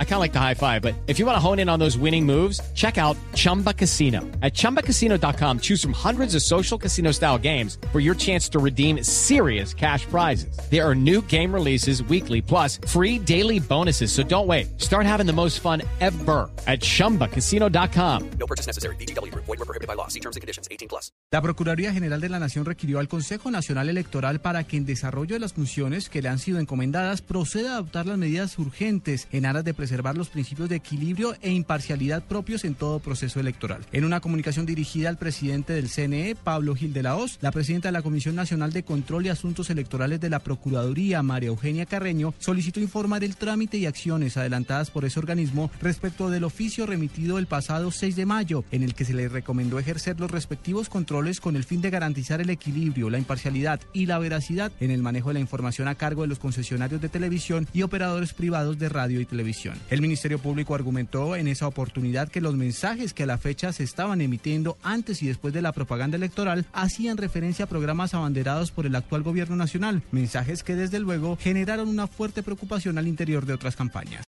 I kind of like the high five, but if you want to hone in on those winning moves, check out Chumba Casino. At ChumbaCasino.com, choose from hundreds of social casino style games for your chance to redeem serious cash prizes. There are new game releases weekly, plus free daily bonuses. So don't wait. Start having the most fun ever at ChumbaCasino.com. No purchase necessary. BGW. Void were prohibited by law. See terms and conditions. 18 plus. La Procuraduría General de la Nación requirió al Consejo Nacional Electoral para que en desarrollo de las funciones que le han sido encomendadas proceda a adoptar las medidas urgentes en aras de preservar los principios de equilibrio e imparcialidad propios en todo proceso electoral. En una comunicación dirigida al presidente del CNE, Pablo Gil de la Hoz, la presidenta de la Comisión Nacional de Control y Asuntos Electorales de la Procuraduría, María Eugenia Carreño, solicitó informar el trámite y acciones adelantadas por ese organismo respecto del oficio remitido el pasado 6 de mayo, en el que se le recomendó ejercer los respectivos controles con el fin de garantizar el equilibrio, la imparcialidad y la veracidad en el manejo de la información a cargo de los concesionarios de televisión y operadores privados de radio y televisión. El Ministerio Público argumentó en esa oportunidad que los mensajes que a la fecha se estaban emitiendo antes y después de la propaganda electoral hacían referencia a programas abanderados por el actual gobierno nacional, mensajes que desde luego generaron una fuerte preocupación al interior de otras campañas.